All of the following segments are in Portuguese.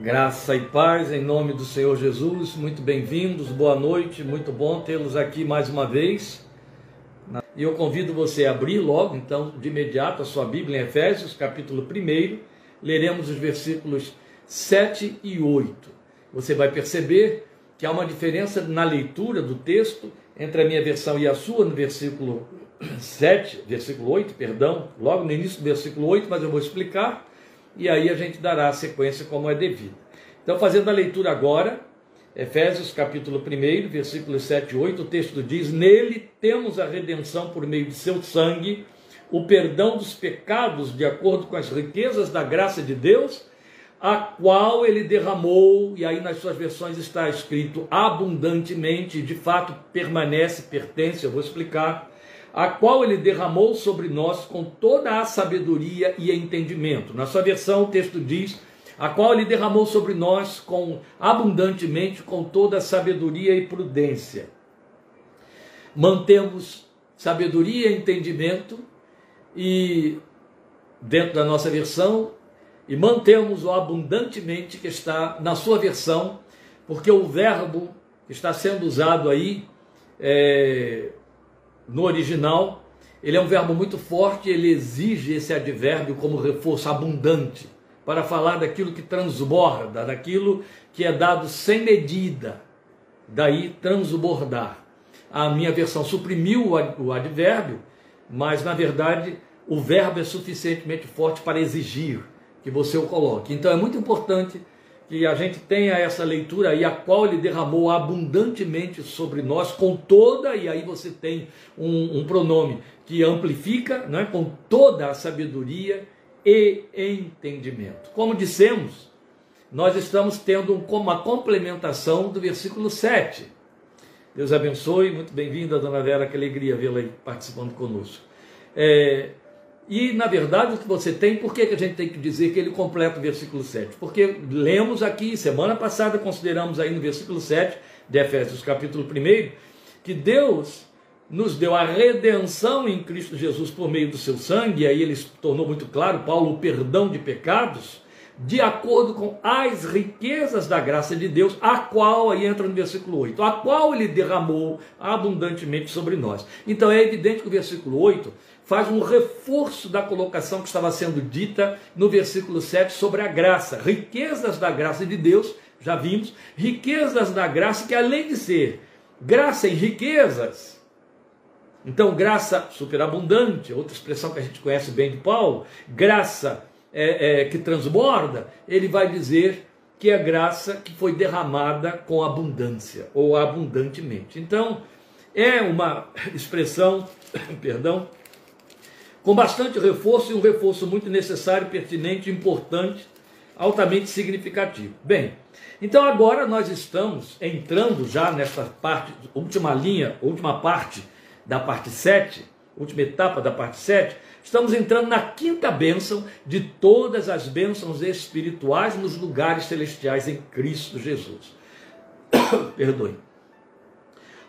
Graça e paz em nome do Senhor Jesus, muito bem-vindos, boa noite, muito bom tê-los aqui mais uma vez. E eu convido você a abrir logo, então, de imediato, a sua Bíblia em Efésios, capítulo 1, leremos os versículos 7 e 8. Você vai perceber que há uma diferença na leitura do texto entre a minha versão e a sua, no versículo 7, versículo 8, perdão, logo no início do versículo 8, mas eu vou explicar e aí a gente dará a sequência como é devido. Então, fazendo a leitura agora, Efésios capítulo 1, versículos 7 e 8, o texto diz: Nele temos a redenção por meio de seu sangue, o perdão dos pecados de acordo com as riquezas da graça de Deus, a qual ele derramou, e aí nas suas versões está escrito abundantemente, de fato permanece, pertence, eu vou explicar a qual ele derramou sobre nós com toda a sabedoria e entendimento. Na sua versão, o texto diz: a qual ele derramou sobre nós com abundantemente com toda a sabedoria e prudência. Mantemos sabedoria e entendimento e dentro da nossa versão e mantemos o abundantemente que está na sua versão, porque o verbo que está sendo usado aí é, no original, ele é um verbo muito forte, ele exige esse advérbio como reforço abundante, para falar daquilo que transborda, daquilo que é dado sem medida, daí transbordar. A minha versão suprimiu o advérbio, mas na verdade o verbo é suficientemente forte para exigir que você o coloque. Então é muito importante que a gente tenha essa leitura aí, a qual ele derramou abundantemente sobre nós, com toda, e aí você tem um, um pronome que amplifica, né, com toda a sabedoria e entendimento. Como dissemos, nós estamos tendo uma complementação do versículo 7. Deus abençoe, muito bem-vinda, dona Vera, que alegria vê-la aí participando conosco. É, e, na verdade, o que você tem, por que, que a gente tem que dizer que ele completa o versículo 7? Porque lemos aqui, semana passada, consideramos aí no versículo 7 de Efésios, capítulo 1, que Deus nos deu a redenção em Cristo Jesus por meio do seu sangue, e aí ele tornou muito claro, Paulo, o perdão de pecados, de acordo com as riquezas da graça de Deus, a qual, aí entra no versículo 8, a qual ele derramou abundantemente sobre nós. Então é evidente que o versículo 8 faz um reforço da colocação que estava sendo dita no versículo 7 sobre a graça, riquezas da graça de Deus, já vimos, riquezas da graça que além de ser graça em riquezas, então graça superabundante, outra expressão que a gente conhece bem de Paulo, graça é, é, que transborda, ele vai dizer que é graça que foi derramada com abundância ou abundantemente. Então, é uma expressão, perdão, com bastante reforço e um reforço muito necessário, pertinente, importante, altamente significativo. Bem, então agora nós estamos entrando já nessa parte, última linha, última parte da parte 7, última etapa da parte 7, estamos entrando na quinta bênção de todas as bênçãos espirituais nos lugares celestiais em Cristo Jesus. Perdoe.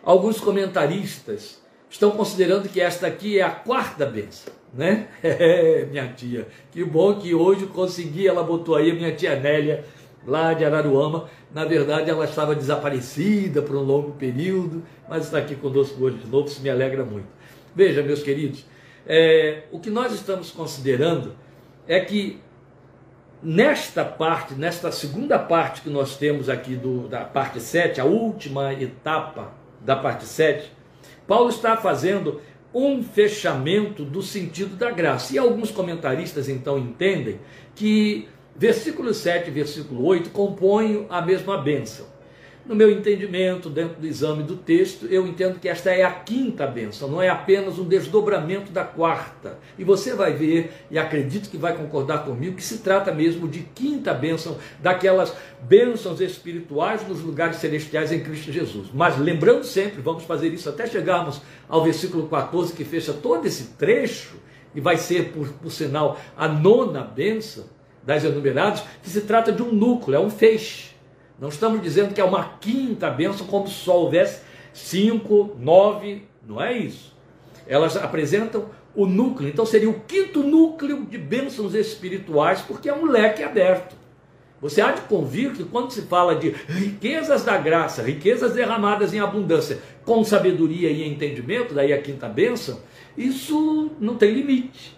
Alguns comentaristas estão considerando que esta aqui é a quarta bênção né? É, minha tia, que bom que hoje consegui, ela botou aí a minha tia Nélia, lá de Araruama. Na verdade, ela estava desaparecida por um longo período, mas está aqui conosco hoje de novo, isso me alegra muito. Veja, meus queridos, é, o que nós estamos considerando é que nesta parte, nesta segunda parte que nós temos aqui do, da parte 7, a última etapa da parte 7, Paulo está fazendo um fechamento do sentido da graça. E alguns comentaristas então entendem que versículo 7 e versículo 8 compõem a mesma bênção. No meu entendimento, dentro do exame do texto, eu entendo que esta é a quinta bênção, não é apenas um desdobramento da quarta. E você vai ver, e acredito que vai concordar comigo, que se trata mesmo de quinta bênção, daquelas bênçãos espirituais nos lugares celestiais em Cristo Jesus. Mas lembrando sempre, vamos fazer isso até chegarmos ao versículo 14, que fecha todo esse trecho, e vai ser, por, por sinal, a nona bênção das enumeradas, que se trata de um núcleo, é um feixe não estamos dizendo que é uma quinta bênção, como se só houvesse cinco, nove, não é isso. Elas apresentam o núcleo, então seria o quinto núcleo de bênçãos espirituais, porque é um leque aberto. Você há de convir que quando se fala de riquezas da graça, riquezas derramadas em abundância, com sabedoria e entendimento, daí a quinta bênção, isso não tem limite.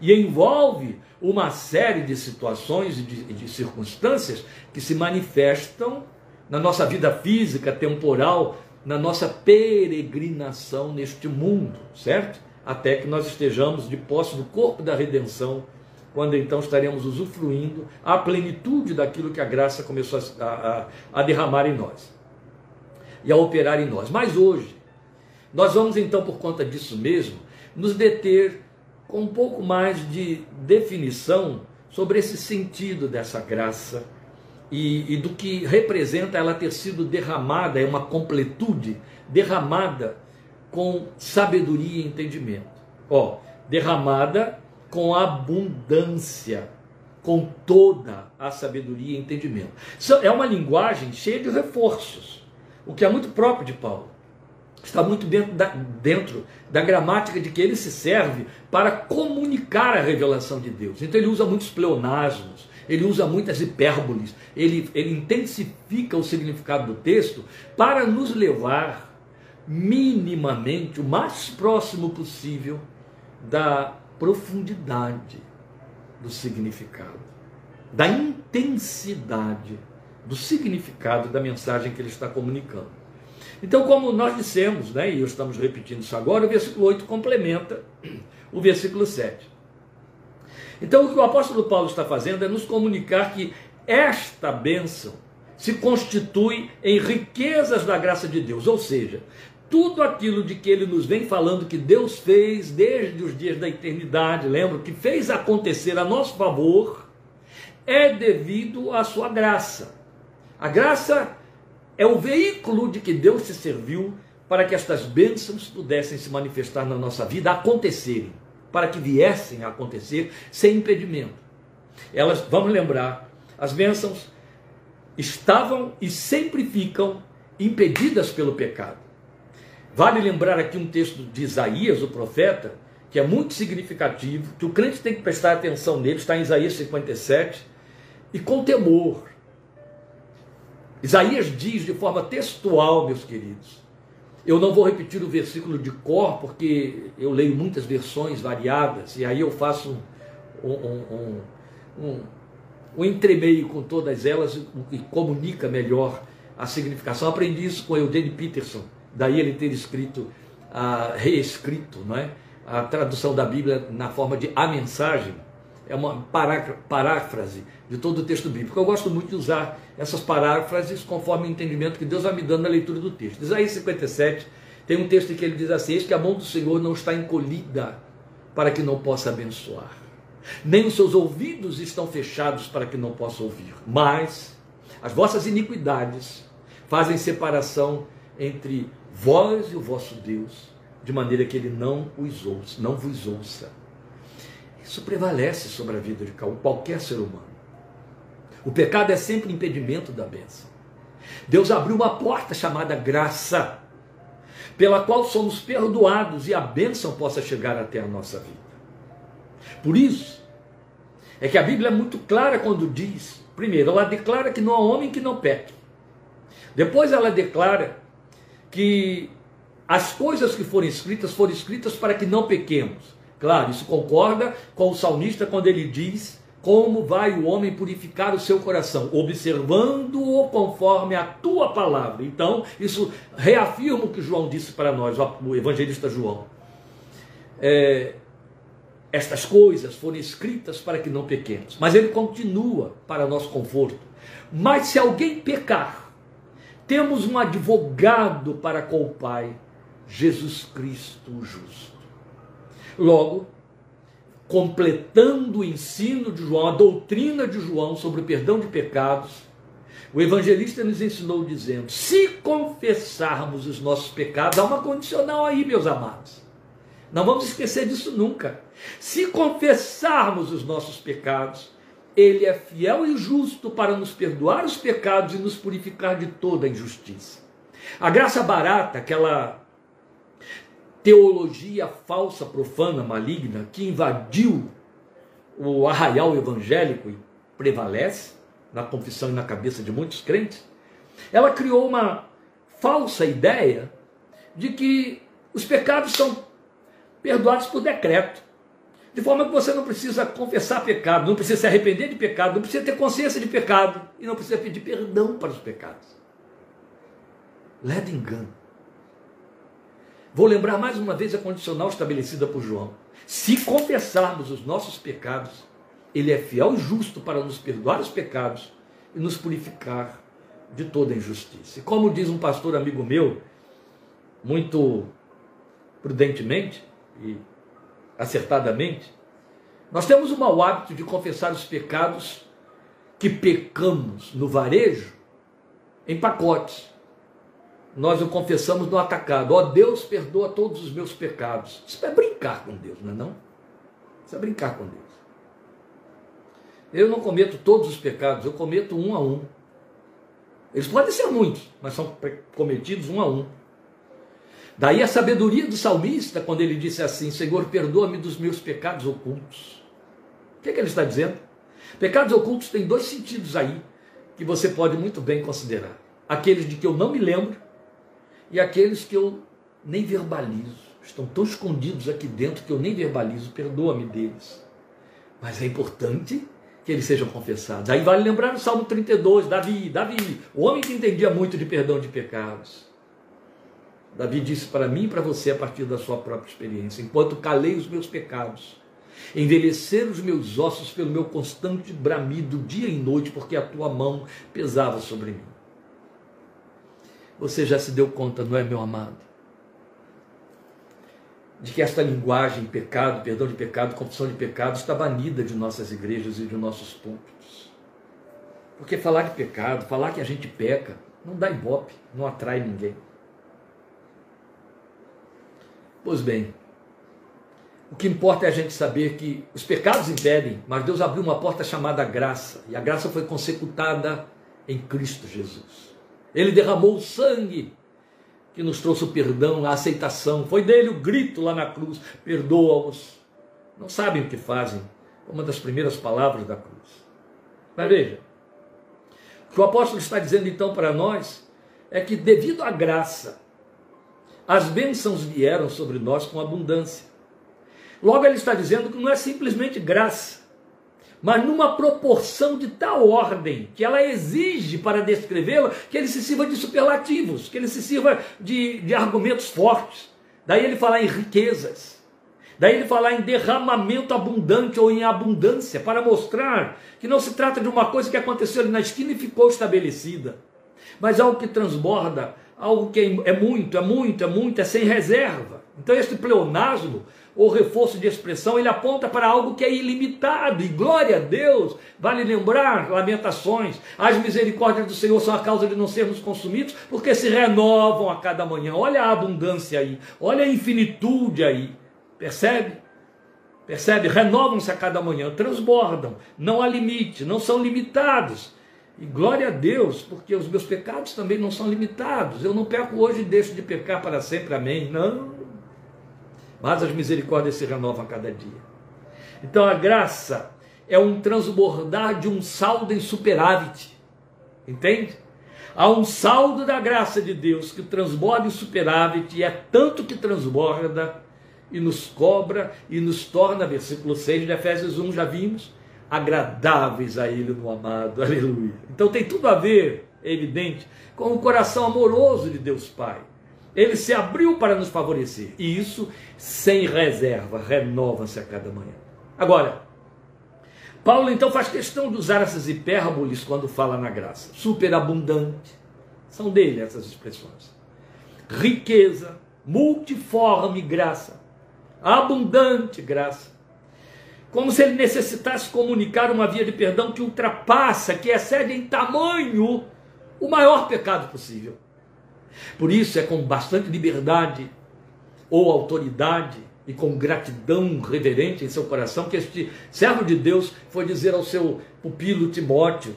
E envolve uma série de situações e de, de circunstâncias que se manifestam na nossa vida física, temporal, na nossa peregrinação neste mundo, certo? Até que nós estejamos de posse do corpo da redenção quando então estaremos usufruindo a plenitude daquilo que a graça começou a, a, a derramar em nós e a operar em nós. Mas hoje, nós vamos então, por conta disso mesmo, nos deter com um pouco mais de definição sobre esse sentido dessa graça e, e, do que representa ela ter sido derramada, é uma completude derramada com sabedoria e entendimento. Ó, derramada com abundância, com toda a sabedoria e entendimento. É uma linguagem cheia de reforços, o que é muito próprio de Paulo. Está muito dentro da, dentro da gramática de que ele se serve para comunicar a revelação de Deus. Então ele usa muitos pleonasmos, ele usa muitas hipérboles, ele, ele intensifica o significado do texto para nos levar minimamente, o mais próximo possível, da profundidade do significado, da intensidade do significado da mensagem que ele está comunicando. Então, como nós dissemos, né, e estamos repetindo isso agora, o versículo 8 complementa o versículo 7. Então, o que o apóstolo Paulo está fazendo é nos comunicar que esta bênção se constitui em riquezas da graça de Deus, ou seja, tudo aquilo de que ele nos vem falando que Deus fez desde os dias da eternidade, lembra? Que fez acontecer a nosso favor, é devido à sua graça. A graça é o veículo de que Deus se serviu para que estas bênçãos pudessem se manifestar na nossa vida, acontecerem, para que viessem a acontecer sem impedimento. Elas, vamos lembrar, as bênçãos estavam e sempre ficam impedidas pelo pecado. Vale lembrar aqui um texto de Isaías, o profeta, que é muito significativo, que o crente tem que prestar atenção nele, está em Isaías 57, e com temor. Isaías diz de forma textual, meus queridos. Eu não vou repetir o versículo de cor, porque eu leio muitas versões variadas, e aí eu faço um, um, um, um, entremeio com todas elas e, comunica melhor a significação. Aprendi isso com Eugene Peterson daí ele ter escrito, ah, reescrito, não é? a tradução da Bíblia na forma de a mensagem, é uma paráfrase de todo o texto bíblico. Eu gosto muito de usar essas paráfrases conforme o entendimento que Deus vai me dando na leitura do texto. Isaías 57 tem um texto em que ele diz assim: Eis que a mão do Senhor não está encolhida para que não possa abençoar, nem os seus ouvidos estão fechados para que não possa ouvir, mas as vossas iniquidades fazem separação entre vós e o vosso Deus, de maneira que ele não os ouça, não vos ouça. Isso prevalece sobre a vida de qualquer ser humano. O pecado é sempre impedimento da bênção. Deus abriu uma porta chamada graça, pela qual somos perdoados e a bênção possa chegar até a nossa vida. Por isso, é que a Bíblia é muito clara quando diz, primeiro, ela declara que não há homem que não peque. Depois ela declara que as coisas que foram escritas foram escritas para que não pequemos. Claro, isso concorda com o salmista quando ele diz como vai o homem purificar o seu coração, observando-o conforme a tua palavra. Então, isso reafirma o que João disse para nós, o evangelista João. É, estas coisas foram escritas para que não pequemos, mas ele continua para nosso conforto. Mas se alguém pecar, temos um advogado para com o Pai, Jesus Cristo o justo. Logo, completando o ensino de João, a doutrina de João sobre o perdão de pecados, o evangelista nos ensinou dizendo: se confessarmos os nossos pecados, há uma condicional aí, meus amados. Não vamos esquecer disso nunca. Se confessarmos os nossos pecados, ele é fiel e justo para nos perdoar os pecados e nos purificar de toda injustiça. A graça barata, aquela teologia falsa, profana, maligna, que invadiu o arraial evangélico e prevalece, na confissão e na cabeça de muitos crentes, ela criou uma falsa ideia de que os pecados são perdoados por decreto. De forma que você não precisa confessar pecado, não precisa se arrepender de pecado, não precisa ter consciência de pecado e não precisa pedir perdão para os pecados. Leda engano. Vou lembrar mais uma vez a condicional estabelecida por João. Se confessarmos os nossos pecados, Ele é fiel e justo para nos perdoar os pecados e nos purificar de toda injustiça. E como diz um pastor amigo meu, muito prudentemente e acertadamente, nós temos o mau hábito de confessar os pecados que pecamos no varejo em pacotes. Nós o confessamos no atacado. Ó oh, Deus, perdoa todos os meus pecados. Isso é brincar com Deus, não é não? Isso é brincar com Deus. Eu não cometo todos os pecados, eu cometo um a um. Eles podem ser muitos, mas são cometidos um a um. Daí a sabedoria do salmista, quando ele disse assim: Senhor, perdoa-me dos meus pecados ocultos. O que, é que ele está dizendo? Pecados ocultos têm dois sentidos aí que você pode muito bem considerar: aqueles de que eu não me lembro e aqueles que eu nem verbalizo. Estão tão escondidos aqui dentro que eu nem verbalizo. Perdoa-me deles. Mas é importante que eles sejam confessados. Aí vale lembrar o Salmo 32, Davi, Davi, o homem que entendia muito de perdão de pecados. Davi disse para mim e para você a partir da sua própria experiência: enquanto calei os meus pecados, envelheceram os meus ossos pelo meu constante bramido dia e noite, porque a tua mão pesava sobre mim. Você já se deu conta, não é, meu amado? De que esta linguagem, pecado, perdão de pecado, confissão de pecado, está banida de nossas igrejas e de nossos púlpitos. Porque falar de pecado, falar que a gente peca, não dá ibope, não atrai ninguém. Pois bem, o que importa é a gente saber que os pecados impedem, mas Deus abriu uma porta chamada graça, e a graça foi consecutada em Cristo Jesus. Ele derramou o sangue que nos trouxe o perdão, a aceitação. Foi dele o grito lá na cruz: perdoa-os. Não sabem o que fazem. Uma das primeiras palavras da cruz. Mas veja, o que o apóstolo está dizendo então para nós é que, devido à graça, as bênçãos vieram sobre nós com abundância. Logo, ele está dizendo que não é simplesmente graça, mas numa proporção de tal ordem que ela exige para descrevê-la que ele se sirva de superlativos, que ele se sirva de, de argumentos fortes. Daí ele falar em riquezas, daí ele falar em derramamento abundante ou em abundância, para mostrar que não se trata de uma coisa que aconteceu ali na esquina e ficou estabelecida, mas algo que transborda algo que é muito, é muito, é muito, é sem reserva. Então, este pleonasmo, ou reforço de expressão, ele aponta para algo que é ilimitado, e glória a Deus, vale lembrar, lamentações, as misericórdias do Senhor são a causa de não sermos consumidos, porque se renovam a cada manhã. Olha a abundância aí, olha a infinitude aí, percebe? Percebe? Renovam-se a cada manhã, transbordam, não há limite, não são limitados. E glória a Deus, porque os meus pecados também não são limitados. Eu não peco hoje e deixo de pecar para sempre, amém? Não. Mas as misericórdias se renovam a cada dia. Então a graça é um transbordar de um saldo em superávit. Entende? Há um saldo da graça de Deus que transborda em superávit, e é tanto que transborda e nos cobra e nos torna, versículo 6 de Efésios 1, já vimos, agradáveis a Ele no amado. Aleluia. Então tem tudo a ver, é evidente, com o coração amoroso de Deus Pai. Ele se abriu para nos favorecer. E isso sem reserva, renova-se a cada manhã. Agora, Paulo então faz questão de usar essas hipérboles quando fala na graça. Superabundante. São dele essas expressões. Riqueza, multiforme graça, abundante graça como se ele necessitasse comunicar uma via de perdão que ultrapassa, que excede em tamanho o maior pecado possível. Por isso é com bastante liberdade ou autoridade e com gratidão reverente em seu coração que este servo de Deus foi dizer ao seu pupilo Timóteo: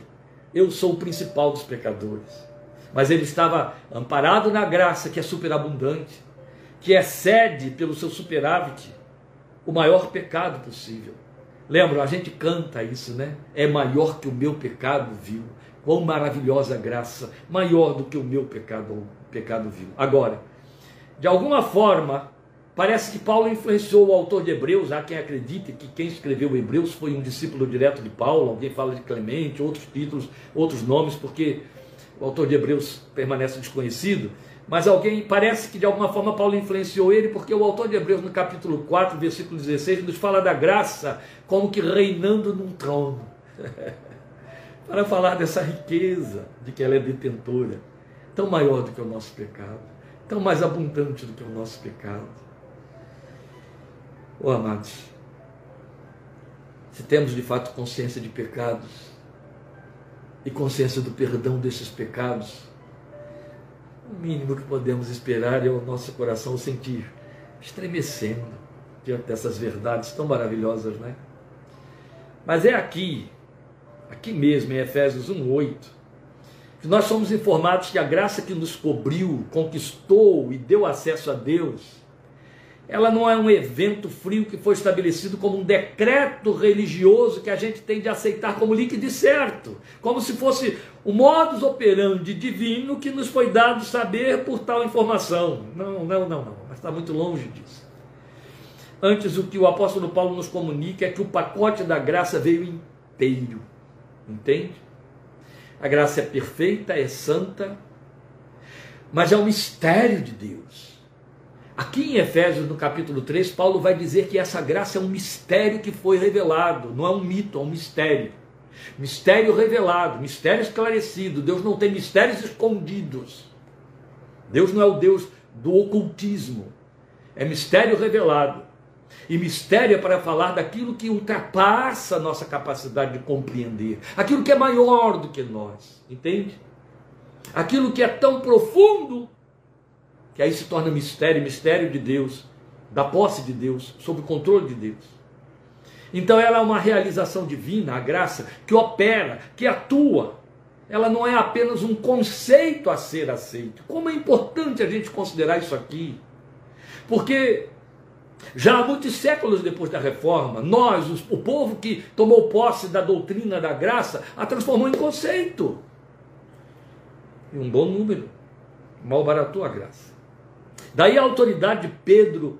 Eu sou o principal dos pecadores. Mas ele estava amparado na graça que é superabundante, que excede pelo seu superávit o maior pecado possível. Lembra, a gente canta isso, né? É maior que o meu pecado vil. Quão maravilhosa graça, maior do que o meu pecado, pecado vil. Agora, de alguma forma, parece que Paulo influenciou o autor de Hebreus. Há quem acredite que quem escreveu Hebreus foi um discípulo direto de Paulo. Alguém fala de Clemente, outros títulos, outros nomes, porque o autor de Hebreus permanece desconhecido. Mas alguém, parece que de alguma forma Paulo influenciou ele, porque o autor de Hebreus, no capítulo 4, versículo 16, nos fala da graça como que reinando num trono. Para falar dessa riqueza, de que ela é detentora, tão maior do que o nosso pecado, tão mais abundante do que o nosso pecado. Oh, amados, se temos de fato consciência de pecados e consciência do perdão desses pecados, o mínimo que podemos esperar é o nosso coração sentir estremecendo diante dessas verdades tão maravilhosas, né? Mas é aqui, aqui mesmo, em Efésios 1:8, que nós somos informados que a graça que nos cobriu, conquistou e deu acesso a Deus ela não é um evento frio que foi estabelecido como um decreto religioso que a gente tem de aceitar como líquido certo, como se fosse o modus operandi divino que nos foi dado saber por tal informação. Não, não, não, não, mas está muito longe disso. Antes, o que o apóstolo Paulo nos comunica é que o pacote da graça veio inteiro, entende? A graça é perfeita, é santa, mas é um mistério de Deus. Aqui em Efésios, no capítulo 3, Paulo vai dizer que essa graça é um mistério que foi revelado, não é um mito, é um mistério. Mistério revelado, mistério esclarecido. Deus não tem mistérios escondidos. Deus não é o Deus do ocultismo. É mistério revelado. E mistério é para falar daquilo que ultrapassa a nossa capacidade de compreender, aquilo que é maior do que nós, entende? Aquilo que é tão profundo que aí se torna mistério, mistério de Deus, da posse de Deus, sob o controle de Deus. Então ela é uma realização divina, a graça, que opera, que atua. Ela não é apenas um conceito a ser aceito. Como é importante a gente considerar isso aqui. Porque já há muitos séculos depois da reforma, nós, o povo que tomou posse da doutrina da graça, a transformou em conceito. E um bom número malbaratou a graça. Daí a autoridade de Pedro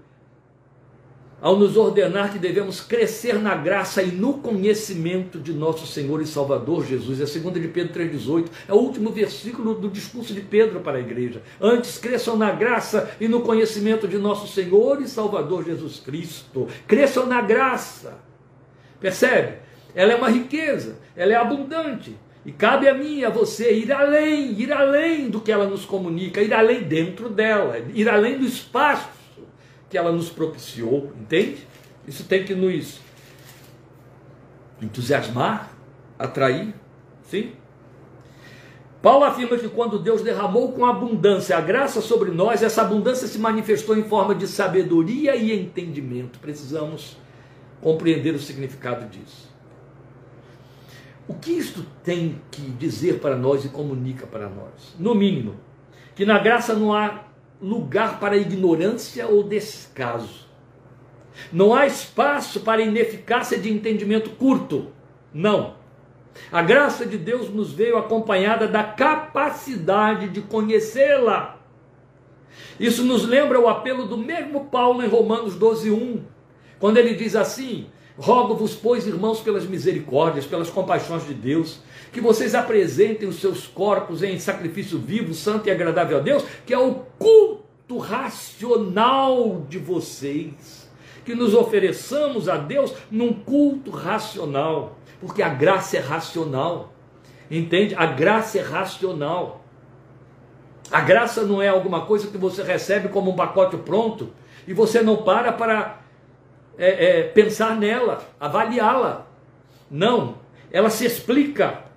ao nos ordenar que devemos crescer na graça e no conhecimento de nosso Senhor e Salvador Jesus. É a segunda de Pedro 3,18. É o último versículo do discurso de Pedro para a igreja. Antes cresçam na graça e no conhecimento de nosso Senhor e Salvador Jesus Cristo. Cresçam na graça. Percebe? Ela é uma riqueza, ela é abundante. E cabe a mim e a você ir além, ir além do que ela nos comunica, ir além dentro dela, ir além do espaço que ela nos propiciou, entende? Isso tem que nos entusiasmar, atrair, sim? Paulo afirma que quando Deus derramou com abundância a graça sobre nós, essa abundância se manifestou em forma de sabedoria e entendimento. Precisamos compreender o significado disso. O que isto tem que dizer para nós e comunica para nós? No mínimo, que na graça não há lugar para ignorância ou descaso. Não há espaço para ineficácia de entendimento curto. Não. A graça de Deus nos veio acompanhada da capacidade de conhecê-la. Isso nos lembra o apelo do mesmo Paulo em Romanos 12:1, quando ele diz assim: Rogo-vos, pois, irmãos, pelas misericórdias, pelas compaixões de Deus, que vocês apresentem os seus corpos em sacrifício vivo, santo e agradável a Deus, que é o culto racional de vocês. Que nos ofereçamos a Deus num culto racional, porque a graça é racional. Entende? A graça é racional. A graça não é alguma coisa que você recebe como um pacote pronto e você não para para é, é, pensar nela, avaliá-la. Não, ela se explica.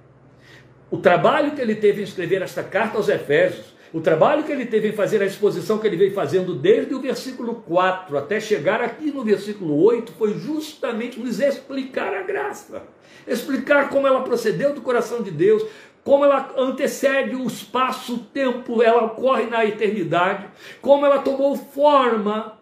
O trabalho que ele teve em escrever esta carta aos Efésios, o trabalho que ele teve em fazer a exposição que ele veio fazendo desde o versículo 4 até chegar aqui no versículo 8, foi justamente nos explicar a graça, explicar como ela procedeu do coração de Deus, como ela antecede o espaço, o tempo, ela ocorre na eternidade, como ela tomou forma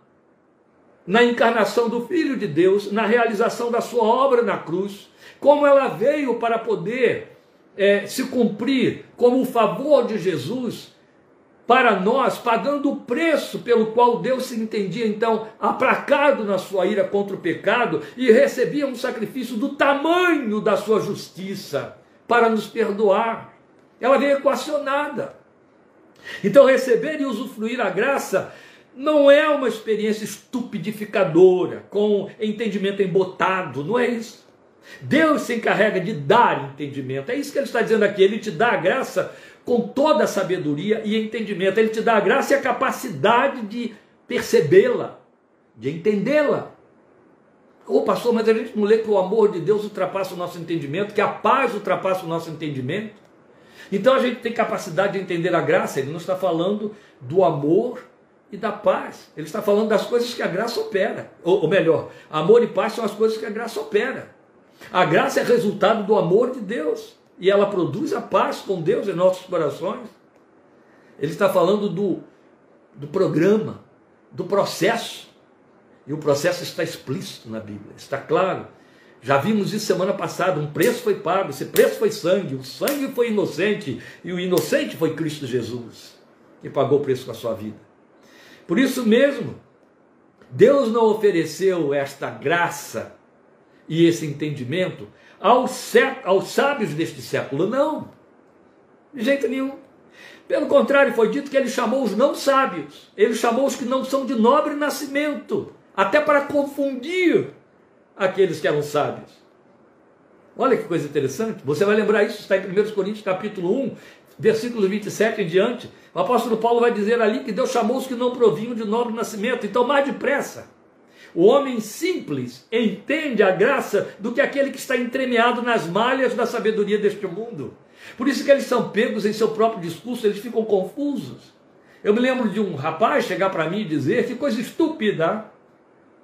na encarnação do Filho de Deus, na realização da sua obra na cruz, como ela veio para poder é, se cumprir como o favor de Jesus para nós, pagando o preço pelo qual Deus se entendia então aplacado na sua ira contra o pecado e recebia um sacrifício do tamanho da sua justiça para nos perdoar. Ela veio equacionada. Então, receber e usufruir a graça não é uma experiência estupidificadora, com entendimento embotado, não é isso. Deus se encarrega de dar entendimento. É isso que ele está dizendo aqui. Ele te dá a graça com toda a sabedoria e entendimento. Ele te dá a graça e a capacidade de percebê-la, de entendê-la. Ô oh, pastor, mas a gente não lê que o amor de Deus ultrapassa o nosso entendimento, que a paz ultrapassa o nosso entendimento. Então a gente tem capacidade de entender a graça. Ele não está falando do amor e da paz. Ele está falando das coisas que a graça opera. Ou, ou melhor, amor e paz são as coisas que a graça opera. A graça é resultado do amor de Deus. E ela produz a paz com Deus em nossos corações. Ele está falando do, do programa, do processo. E o processo está explícito na Bíblia, está claro. Já vimos isso semana passada, um preço foi pago, esse preço foi sangue, o sangue foi inocente, e o inocente foi Cristo Jesus, que pagou o preço com a sua vida. Por isso mesmo, Deus não ofereceu esta graça e esse entendimento aos, aos sábios deste século, não, de jeito nenhum. Pelo contrário, foi dito que ele chamou os não sábios, ele chamou os que não são de nobre nascimento, até para confundir aqueles que eram sábios. Olha que coisa interessante. Você vai lembrar isso, está em 1 Coríntios capítulo 1, versículo 27 em diante. O apóstolo Paulo vai dizer ali que Deus chamou os que não provinham de nobre nascimento. Então, mais depressa. O homem simples entende a graça do que aquele que está entremeado nas malhas da sabedoria deste mundo. Por isso que eles são pegos em seu próprio discurso, eles ficam confusos. Eu me lembro de um rapaz chegar para mim e dizer que coisa estúpida.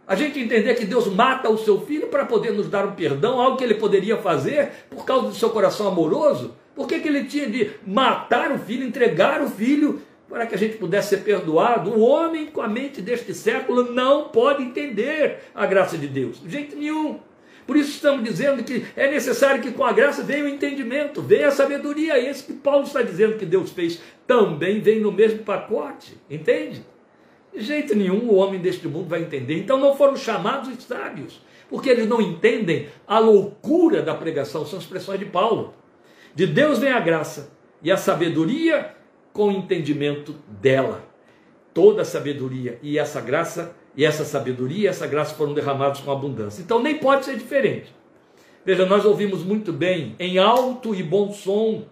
A gente entender que Deus mata o seu filho para poder nos dar um perdão, algo que ele poderia fazer por causa do seu coração amoroso. Por que, que ele tinha de matar o filho, entregar o filho para que a gente pudesse ser perdoado? O homem com a mente deste século não pode entender a graça de Deus, de jeito nenhum. Por isso estamos dizendo que é necessário que com a graça venha o entendimento, venha a sabedoria. Esse que Paulo está dizendo que Deus fez também vem no mesmo pacote, entende? De jeito nenhum o homem deste mundo vai entender. Então não foram chamados os sábios, porque eles não entendem a loucura da pregação, são expressões de Paulo. De Deus vem a graça e a sabedoria com o entendimento dela. Toda a sabedoria e essa graça e essa sabedoria e essa graça foram derramados com abundância. Então nem pode ser diferente. Veja, nós ouvimos muito bem, em alto e bom som,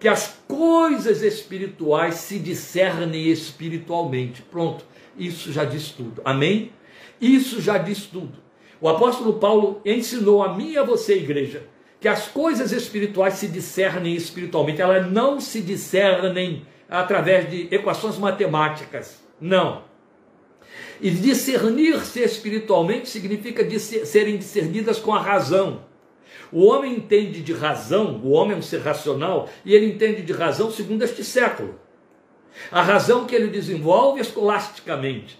que as coisas espirituais se discernem espiritualmente. Pronto, isso já diz tudo. Amém? Isso já diz tudo. O apóstolo Paulo ensinou a mim e a você, igreja, que as coisas espirituais se discernem espiritualmente, elas não se discernem através de equações matemáticas. Não. E discernir-se espiritualmente significa serem discernidas com a razão. O homem entende de razão, o homem é um ser racional, e ele entende de razão segundo este século. A razão que ele desenvolve escolasticamente.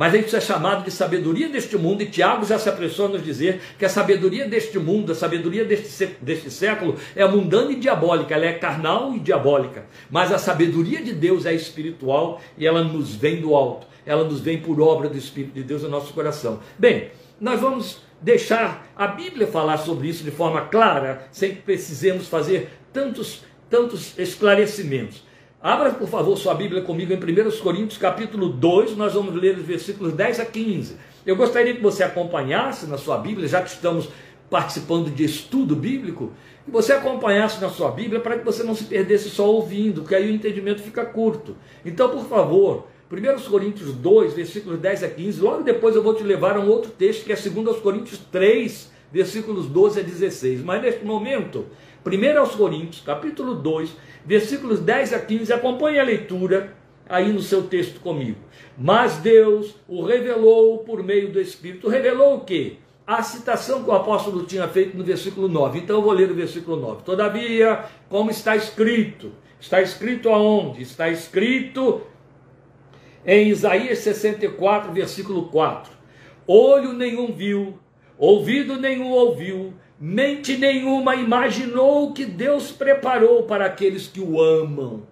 Mas isso é chamado de sabedoria deste mundo, e Tiago já se apressou a nos dizer que a sabedoria deste mundo, a sabedoria deste, deste século, é mundana e diabólica, ela é carnal e diabólica. Mas a sabedoria de Deus é espiritual e ela nos vem do alto, ela nos vem por obra do Espírito de Deus no nosso coração. Bem, nós vamos deixar a Bíblia falar sobre isso de forma clara, sem que precisemos fazer tantos, tantos esclarecimentos. Abra, por favor, sua Bíblia comigo em 1 Coríntios, capítulo 2, nós vamos ler os versículos 10 a 15. Eu gostaria que você acompanhasse na sua Bíblia, já que estamos participando de estudo bíblico, que você acompanhasse na sua Bíblia para que você não se perdesse só ouvindo, que aí o entendimento fica curto. Então, por favor, 1 Coríntios 2, versículos 10 a 15, logo depois eu vou te levar a um outro texto, que é 2 Coríntios 3, versículos 12 a 16. Mas neste momento, 1 Coríntios, capítulo 2, versículos 10 a 15, acompanhe a leitura aí no seu texto comigo. Mas Deus o revelou por meio do Espírito. Revelou o quê? A citação que o apóstolo tinha feito no versículo 9. Então eu vou ler o versículo 9. Todavia, como está escrito? Está escrito aonde? Está escrito em Isaías 64, versículo 4. olho nenhum viu, ouvido nenhum ouviu, mente nenhuma imaginou que Deus preparou para aqueles que o amam.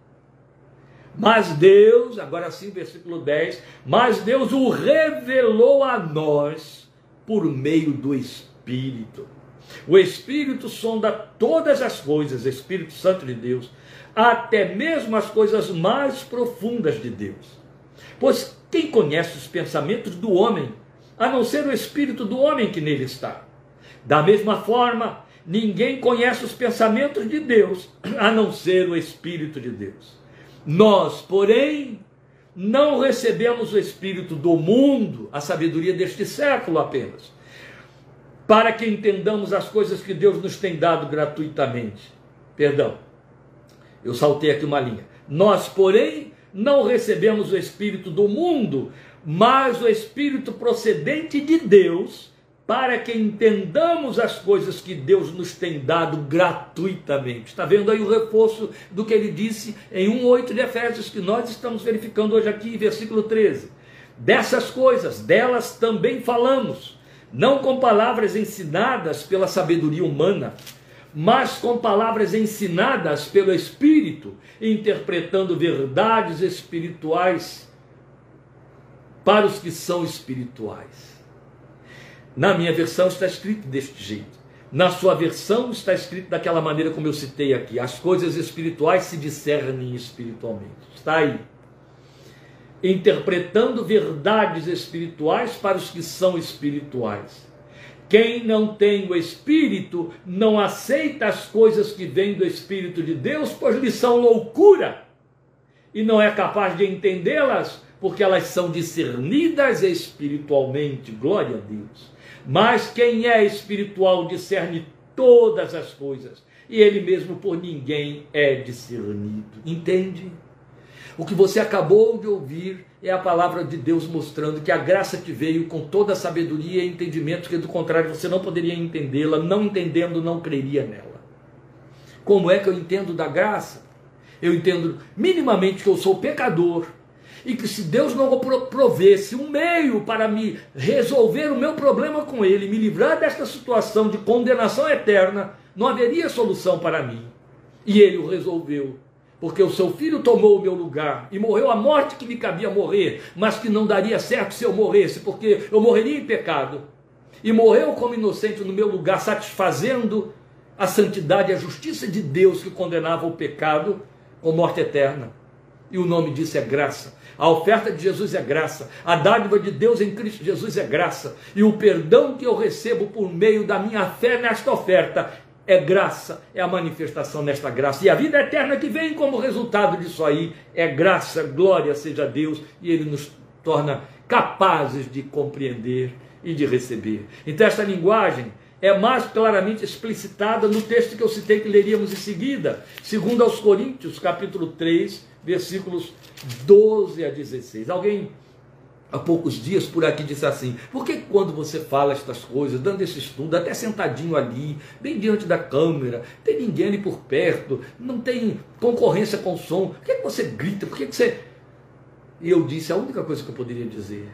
Mas Deus, agora sim, versículo 10, mas Deus o revelou a nós por meio do Espírito. O Espírito sonda todas as coisas, Espírito Santo de Deus, até mesmo as coisas mais profundas de Deus. Pois quem conhece os pensamentos do homem, a não ser o Espírito do homem que nele está? Da mesma forma, ninguém conhece os pensamentos de Deus, a não ser o Espírito de Deus. Nós, porém, não recebemos o Espírito do mundo, a sabedoria deste século apenas, para que entendamos as coisas que Deus nos tem dado gratuitamente. Perdão, eu saltei aqui uma linha. Nós, porém, não recebemos o Espírito do mundo, mas o Espírito procedente de Deus para que entendamos as coisas que Deus nos tem dado gratuitamente. Está vendo aí o reforço do que ele disse em 1,8 de Efésios, que nós estamos verificando hoje aqui, versículo 13. Dessas coisas, delas também falamos, não com palavras ensinadas pela sabedoria humana, mas com palavras ensinadas pelo Espírito, interpretando verdades espirituais para os que são espirituais. Na minha versão está escrito deste jeito. Na sua versão está escrito daquela maneira como eu citei aqui. As coisas espirituais se discernem espiritualmente. Está aí. Interpretando verdades espirituais para os que são espirituais. Quem não tem o Espírito não aceita as coisas que vêm do Espírito de Deus, pois lhe são loucura, e não é capaz de entendê-las, porque elas são discernidas espiritualmente. Glória a Deus. Mas quem é espiritual discerne todas as coisas, e ele mesmo por ninguém é discernido. Entende? O que você acabou de ouvir é a palavra de Deus mostrando que a graça te veio com toda a sabedoria e entendimento, que do contrário você não poderia entendê-la, não entendendo, não creria nela. Como é que eu entendo da graça? Eu entendo minimamente que eu sou pecador, e que se Deus não provesse um meio para me resolver o meu problema com Ele, me livrar desta situação de condenação eterna, não haveria solução para mim. E Ele o resolveu, porque o seu filho tomou o meu lugar e morreu a morte que me cabia morrer, mas que não daria certo se eu morresse, porque eu morreria em pecado. E morreu como inocente no meu lugar, satisfazendo a santidade e a justiça de Deus que condenava o pecado com morte eterna. E o nome disso é graça. A oferta de Jesus é graça. A dádiva de Deus em Cristo Jesus é graça. E o perdão que eu recebo por meio da minha fé nesta oferta é graça, é a manifestação nesta graça. E a vida eterna que vem como resultado disso aí é graça, glória seja Deus, e Ele nos torna capazes de compreender e de receber. Então, esta linguagem é mais claramente explicitada no texto que eu citei que leríamos em seguida, segundo aos Coríntios, capítulo 3, versículos 12 a 16. Alguém há poucos dias por aqui disse assim: por que quando você fala estas coisas, dando esse estudo, até sentadinho ali, bem diante da câmera, tem ninguém ali por perto, não tem concorrência com o som, por que, você grita? Por que você. E eu disse a única coisa que eu poderia dizer.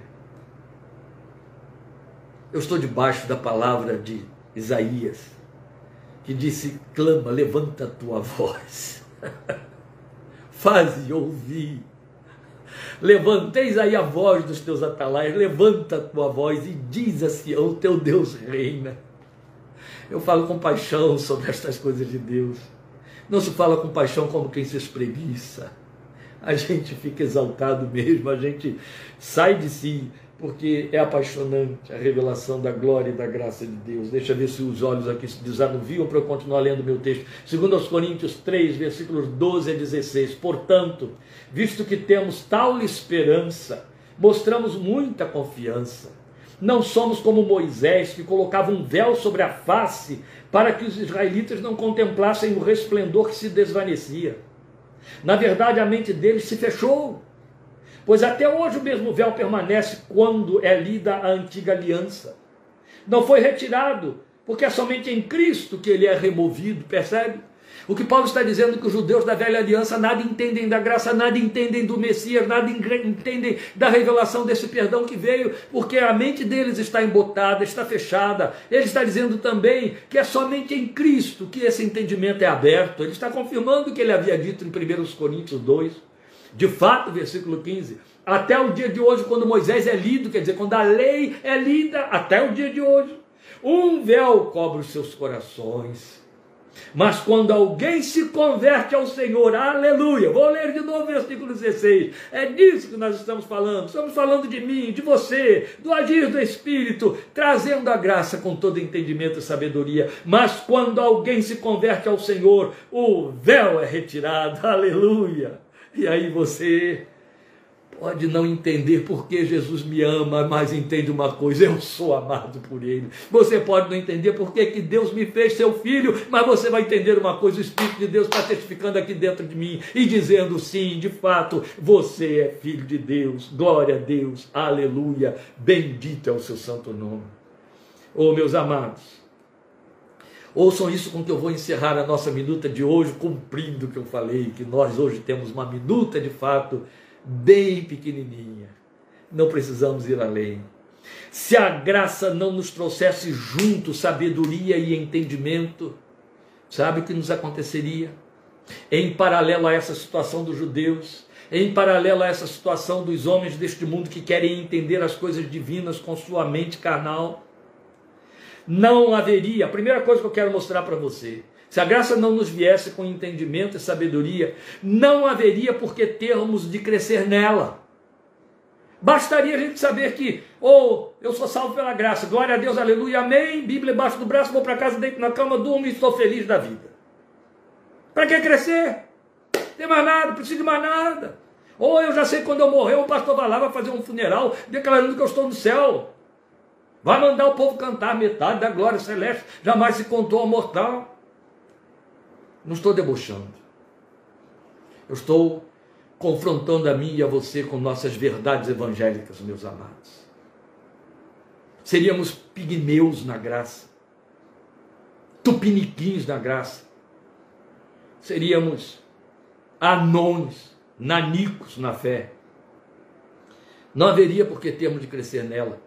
Eu estou debaixo da palavra de Isaías, que disse: clama, levanta a tua voz. faze ouvir. Levanteis aí a voz dos teus atalaias, levanta a tua voz e diz a Sião, teu Deus reina. Eu falo com paixão sobre estas coisas de Deus. Não se fala com paixão como quem se espreguiça. A gente fica exaltado mesmo, a gente sai de si porque é apaixonante a revelação da glória e da graça de Deus. Deixa eu ver se os olhos aqui se desanuviam para eu continuar lendo meu texto. Segundo aos Coríntios 3, versículos 12 a 16. Portanto, visto que temos tal esperança, mostramos muita confiança. Não somos como Moisés, que colocava um véu sobre a face para que os israelitas não contemplassem o resplendor que se desvanecia. Na verdade, a mente deles se fechou Pois até hoje o mesmo véu permanece quando é lida a antiga aliança. Não foi retirado, porque é somente em Cristo que ele é removido, percebe? O que Paulo está dizendo é que os judeus da velha aliança nada entendem da graça, nada entendem do Messias, nada entendem da revelação desse perdão que veio, porque a mente deles está embotada, está fechada. Ele está dizendo também que é somente em Cristo que esse entendimento é aberto. Ele está confirmando o que ele havia dito em 1 Coríntios 2. De fato, versículo 15, até o dia de hoje, quando Moisés é lido, quer dizer, quando a lei é lida, até o dia de hoje, um véu cobre os seus corações. Mas quando alguém se converte ao Senhor, aleluia, vou ler de novo o versículo 16, é disso que nós estamos falando, estamos falando de mim, de você, do agir do Espírito, trazendo a graça com todo entendimento e sabedoria, mas quando alguém se converte ao Senhor, o véu é retirado, aleluia, e aí você pode não entender por que Jesus me ama, mas entende uma coisa: eu sou amado por Ele. Você pode não entender por que, que Deus me fez seu filho, mas você vai entender uma coisa: o Espírito de Deus está testificando aqui dentro de mim e dizendo: sim, de fato, você é filho de Deus. Glória a Deus, aleluia, bendito é o seu santo nome. Oh, meus amados. Ouçam isso com que eu vou encerrar a nossa minuta de hoje, cumprindo o que eu falei, que nós hoje temos uma minuta de fato bem pequenininha. Não precisamos ir além. Se a graça não nos trouxesse junto sabedoria e entendimento, sabe o que nos aconteceria? Em paralelo a essa situação dos judeus, em paralelo a essa situação dos homens deste mundo que querem entender as coisas divinas com sua mente carnal, não haveria. A primeira coisa que eu quero mostrar para você se a graça não nos viesse com entendimento e sabedoria, não haveria por que termos de crescer nela. Bastaria a gente saber que, ou oh, eu sou salvo pela graça, glória a Deus, aleluia, amém, Bíblia embaixo do braço, vou para casa, deito na cama, durmo e estou feliz da vida. Para que crescer? Tem mais nada, preciso de mais nada. Ou eu já sei quando eu morrer, o pastor vai lá, vai fazer um funeral, declarando que eu estou no céu. Vai mandar o povo cantar metade da glória celeste, jamais se contou ao mortal. Não estou debochando. Eu estou confrontando a mim e a você com nossas verdades evangélicas, meus amados. Seríamos pigmeus na graça, tupiniquins na graça, seríamos anões, nanicos na fé. Não haveria por que termos de crescer nela.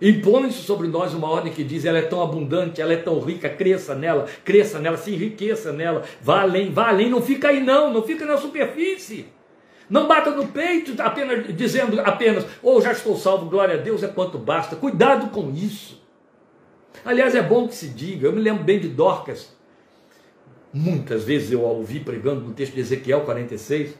Impõe-se sobre nós uma ordem que diz: ela é tão abundante, ela é tão rica, cresça nela, cresça nela, se enriqueça nela, vá além, vá além, não fica aí não, não fica na superfície. Não bata no peito apenas dizendo apenas, ou oh, já estou salvo, glória a Deus, é quanto basta. Cuidado com isso. Aliás, é bom que se diga, eu me lembro bem de Dorcas. Muitas vezes eu a ouvi pregando no texto de Ezequiel 46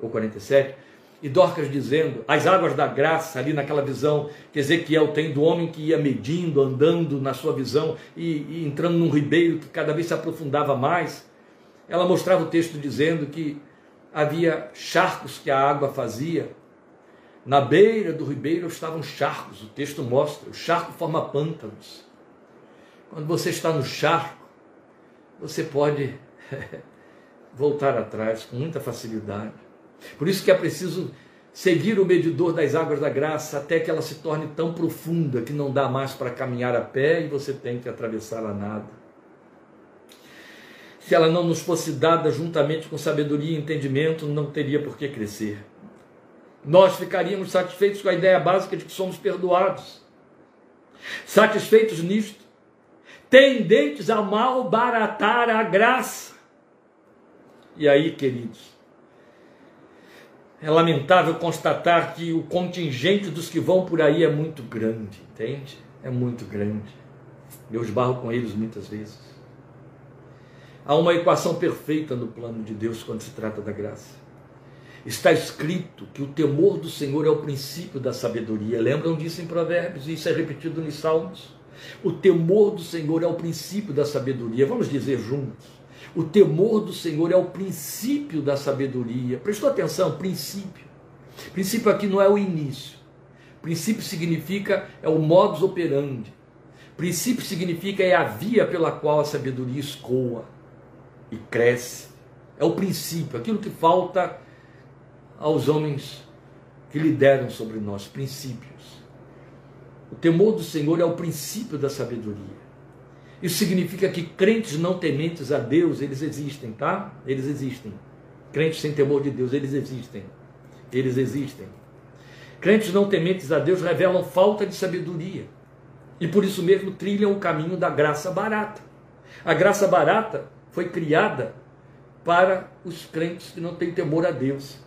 ou 47 e Dorcas dizendo, as águas da graça, ali naquela visão que Ezequiel tem do homem que ia medindo, andando na sua visão e, e entrando num ribeiro que cada vez se aprofundava mais. Ela mostrava o texto dizendo que havia charcos que a água fazia. Na beira do ribeiro estavam charcos, o texto mostra, o charco forma pântanos. Quando você está no charco, você pode voltar atrás com muita facilidade. Por isso que é preciso seguir o medidor das águas da graça até que ela se torne tão profunda que não dá mais para caminhar a pé e você tem que atravessar a nada. Se ela não nos fosse dada juntamente com sabedoria e entendimento, não teria por que crescer. Nós ficaríamos satisfeitos com a ideia básica de que somos perdoados. Satisfeitos nisto, tendentes a malbaratar a graça. E aí, queridos, é lamentável constatar que o contingente dos que vão por aí é muito grande, entende? É muito grande. Eu esbarro com eles muitas vezes. Há uma equação perfeita no plano de Deus quando se trata da graça. Está escrito que o temor do Senhor é o princípio da sabedoria. Lembram disso em Provérbios? Isso é repetido nos Salmos. O temor do Senhor é o princípio da sabedoria. Vamos dizer juntos. O temor do Senhor é o princípio da sabedoria. Prestou atenção? Princípio. Princípio aqui não é o início. Princípio significa é o modus operandi. Princípio significa é a via pela qual a sabedoria escoa e cresce. É o princípio, aquilo que falta aos homens que lideram sobre nós, princípios. O temor do Senhor é o princípio da sabedoria. Isso significa que crentes não tementes a Deus, eles existem, tá? Eles existem. Crentes sem temor de Deus, eles existem. Eles existem. Crentes não tementes a Deus revelam falta de sabedoria. E por isso mesmo trilham o caminho da graça barata. A graça barata foi criada para os crentes que não têm temor a Deus.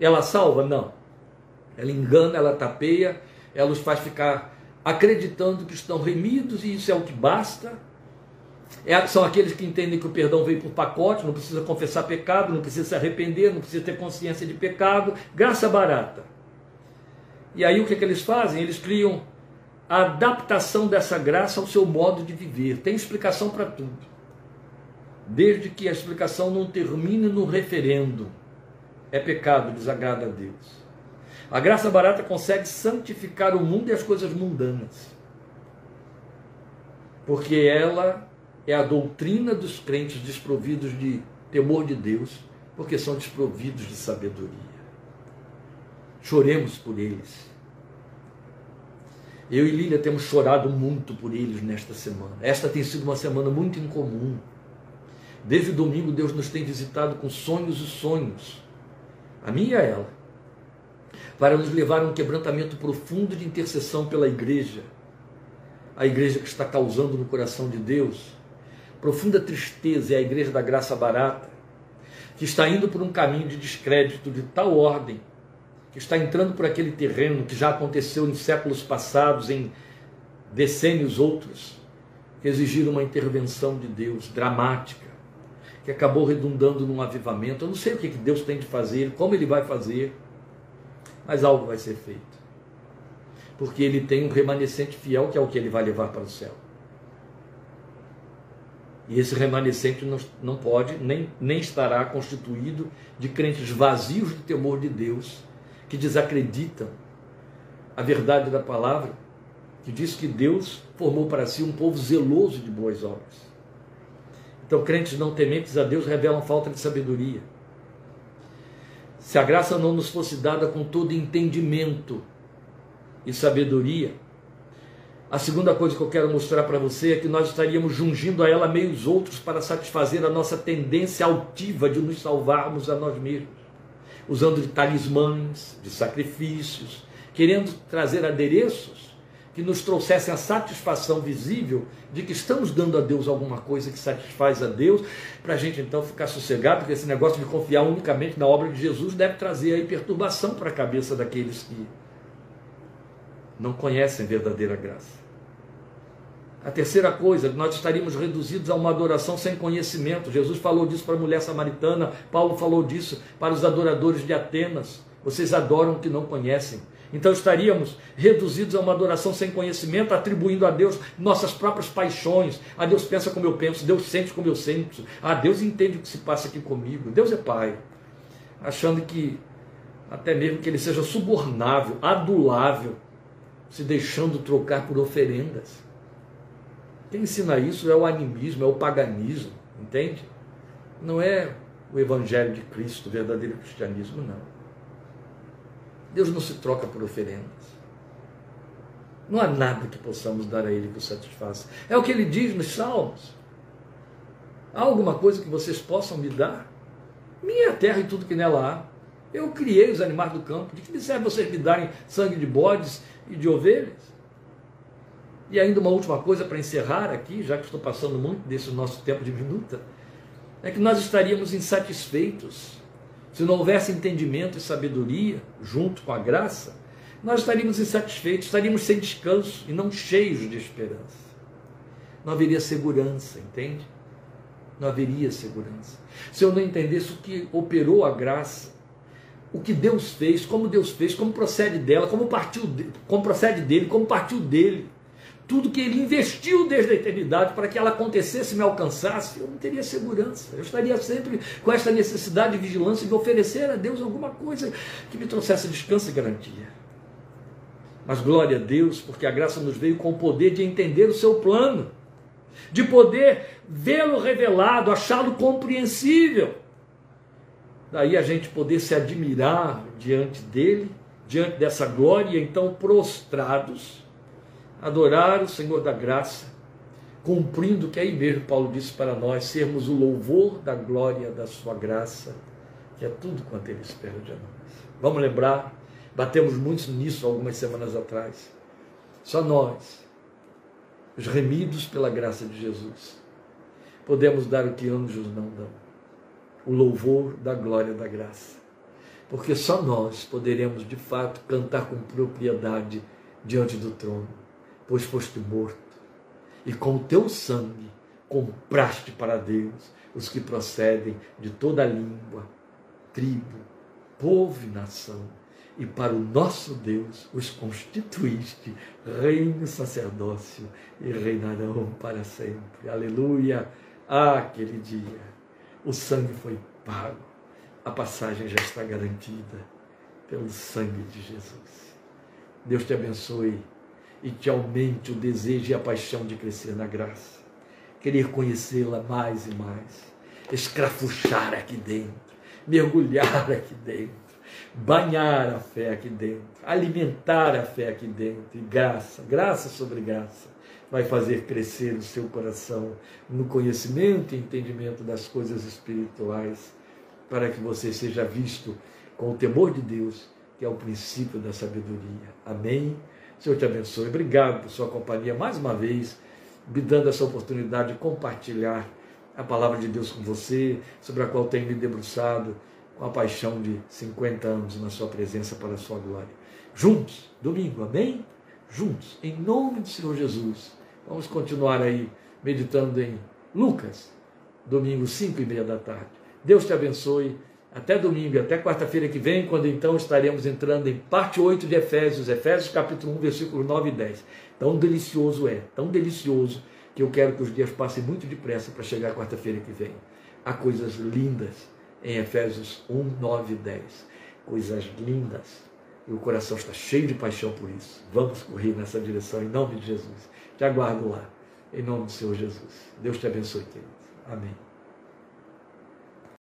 Ela salva? Não. Ela engana, ela tapeia, ela os faz ficar acreditando que estão remidos e isso é o que basta. É, são aqueles que entendem que o perdão veio por pacote, não precisa confessar pecado, não precisa se arrepender, não precisa ter consciência de pecado, graça barata. E aí o que, é que eles fazem? Eles criam a adaptação dessa graça ao seu modo de viver. Tem explicação para tudo. Desde que a explicação não termine no referendo. É pecado, desagrada a Deus. A graça barata consegue santificar o mundo e as coisas mundanas. Porque ela é a doutrina dos crentes desprovidos de temor de Deus, porque são desprovidos de sabedoria. Choremos por eles. Eu e Lília temos chorado muito por eles nesta semana. Esta tem sido uma semana muito incomum. Desde domingo, Deus nos tem visitado com sonhos e sonhos. A minha e a ela para nos levar a um quebrantamento profundo de intercessão pela igreja. A igreja que está causando no coração de Deus profunda tristeza é a igreja da graça barata, que está indo por um caminho de descrédito de tal ordem, que está entrando por aquele terreno que já aconteceu em séculos passados, em decênios outros, que exigiram uma intervenção de Deus dramática, que acabou redundando num avivamento. Eu não sei o que Deus tem de fazer, como Ele vai fazer mas algo vai ser feito. Porque ele tem um remanescente fiel, que é o que ele vai levar para o céu. E esse remanescente não, não pode, nem, nem estará constituído de crentes vazios de temor de Deus, que desacreditam a verdade da palavra, que diz que Deus formou para si um povo zeloso de boas obras. Então, crentes não tementes a Deus revelam falta de sabedoria se a graça não nos fosse dada com todo entendimento e sabedoria, a segunda coisa que eu quero mostrar para você é que nós estaríamos jungindo a ela meios outros para satisfazer a nossa tendência altiva de nos salvarmos a nós mesmos, usando de talismãs, de sacrifícios, querendo trazer adereços que nos trouxessem a satisfação visível de que estamos dando a Deus alguma coisa que satisfaz a Deus, para a gente então ficar sossegado, porque esse negócio de confiar unicamente na obra de Jesus deve trazer aí perturbação para a cabeça daqueles que não conhecem verdadeira graça. A terceira coisa, nós estaríamos reduzidos a uma adoração sem conhecimento. Jesus falou disso para a mulher samaritana, Paulo falou disso para os adoradores de Atenas. Vocês adoram o que não conhecem. Então estaríamos reduzidos a uma adoração sem conhecimento, atribuindo a Deus nossas próprias paixões. A Deus pensa como eu penso, Deus sente como eu sinto. A Deus entende o que se passa aqui comigo. Deus é Pai. Achando que até mesmo que ele seja subornável, adulável, se deixando trocar por oferendas. Quem ensina isso é o animismo, é o paganismo, entende? Não é o evangelho de Cristo, o verdadeiro cristianismo, não. Deus não se troca por oferendas. Não há nada que possamos dar a Ele que o satisfaça. É o que ele diz nos Salmos. Há alguma coisa que vocês possam me dar? Minha terra e tudo que nela há. Eu criei os animais do campo. De que me serve vocês me darem sangue de bodes e de ovelhas? E ainda uma última coisa para encerrar aqui, já que estou passando muito desse nosso tempo de minuta, é que nós estaríamos insatisfeitos se não houvesse entendimento e sabedoria junto com a graça, nós estaríamos insatisfeitos, estaríamos sem descanso e não cheios de esperança. Não haveria segurança, entende? Não haveria segurança. Se eu não entendesse o que operou a graça, o que Deus fez, como Deus fez, como procede dela, como partiu, como procede dele, como partiu dele tudo que ele investiu desde a eternidade para que ela acontecesse e me alcançasse, eu não teria segurança. Eu estaria sempre com essa necessidade de vigilância de oferecer a Deus alguma coisa que me trouxesse descanso e garantia. Mas glória a Deus, porque a graça nos veio com o poder de entender o seu plano, de poder vê-lo revelado, achá-lo compreensível. Daí a gente poder se admirar diante dele, diante dessa glória, então prostrados adorar o Senhor da graça, cumprindo o que aí mesmo Paulo disse para nós, sermos o louvor da glória da sua graça, que é tudo quanto ele espera de nós. Vamos lembrar, batemos muito nisso algumas semanas atrás. Só nós, os remidos pela graça de Jesus, podemos dar o que anjos não dão: o louvor da glória da graça. Porque só nós poderemos de fato cantar com propriedade diante do trono, pois foste morto, e com o teu sangue compraste para Deus os que procedem de toda língua, tribo, povo e nação e para o nosso Deus os constituíste reino sacerdócio e reinarão para sempre. Aleluia! Ah, aquele dia, o sangue foi pago, a passagem já está garantida pelo sangue de Jesus. Deus te abençoe e te aumente o desejo e a paixão de crescer na graça, querer conhecê-la mais e mais, escrafuchar aqui dentro, mergulhar aqui dentro. Banhar a fé aqui dentro, alimentar a fé aqui dentro, e graça, graça sobre graça, vai fazer crescer o seu coração no conhecimento e entendimento das coisas espirituais, para que você seja visto com o temor de Deus, que é o princípio da sabedoria. Amém? Senhor te abençoe. Obrigado por sua companhia mais uma vez, me dando essa oportunidade de compartilhar a palavra de Deus com você, sobre a qual tenho me debruçado com a paixão de 50 anos na sua presença para a sua glória. Juntos, domingo, amém? Juntos, em nome do Senhor Jesus. Vamos continuar aí meditando em Lucas, domingo, 5 e meia da tarde. Deus te abençoe. Até domingo, até quarta-feira que vem, quando então estaremos entrando em parte 8 de Efésios, Efésios capítulo 1, versículos 9 e 10. Tão delicioso é, tão delicioso, que eu quero que os dias passem muito depressa para chegar quarta-feira que vem. Há coisas lindas em Efésios 1, 9 e 10. Coisas lindas. E o coração está cheio de paixão por isso. Vamos correr nessa direção em nome de Jesus. Te aguardo lá. Em nome do Senhor Jesus. Deus te abençoe, querido. Amém.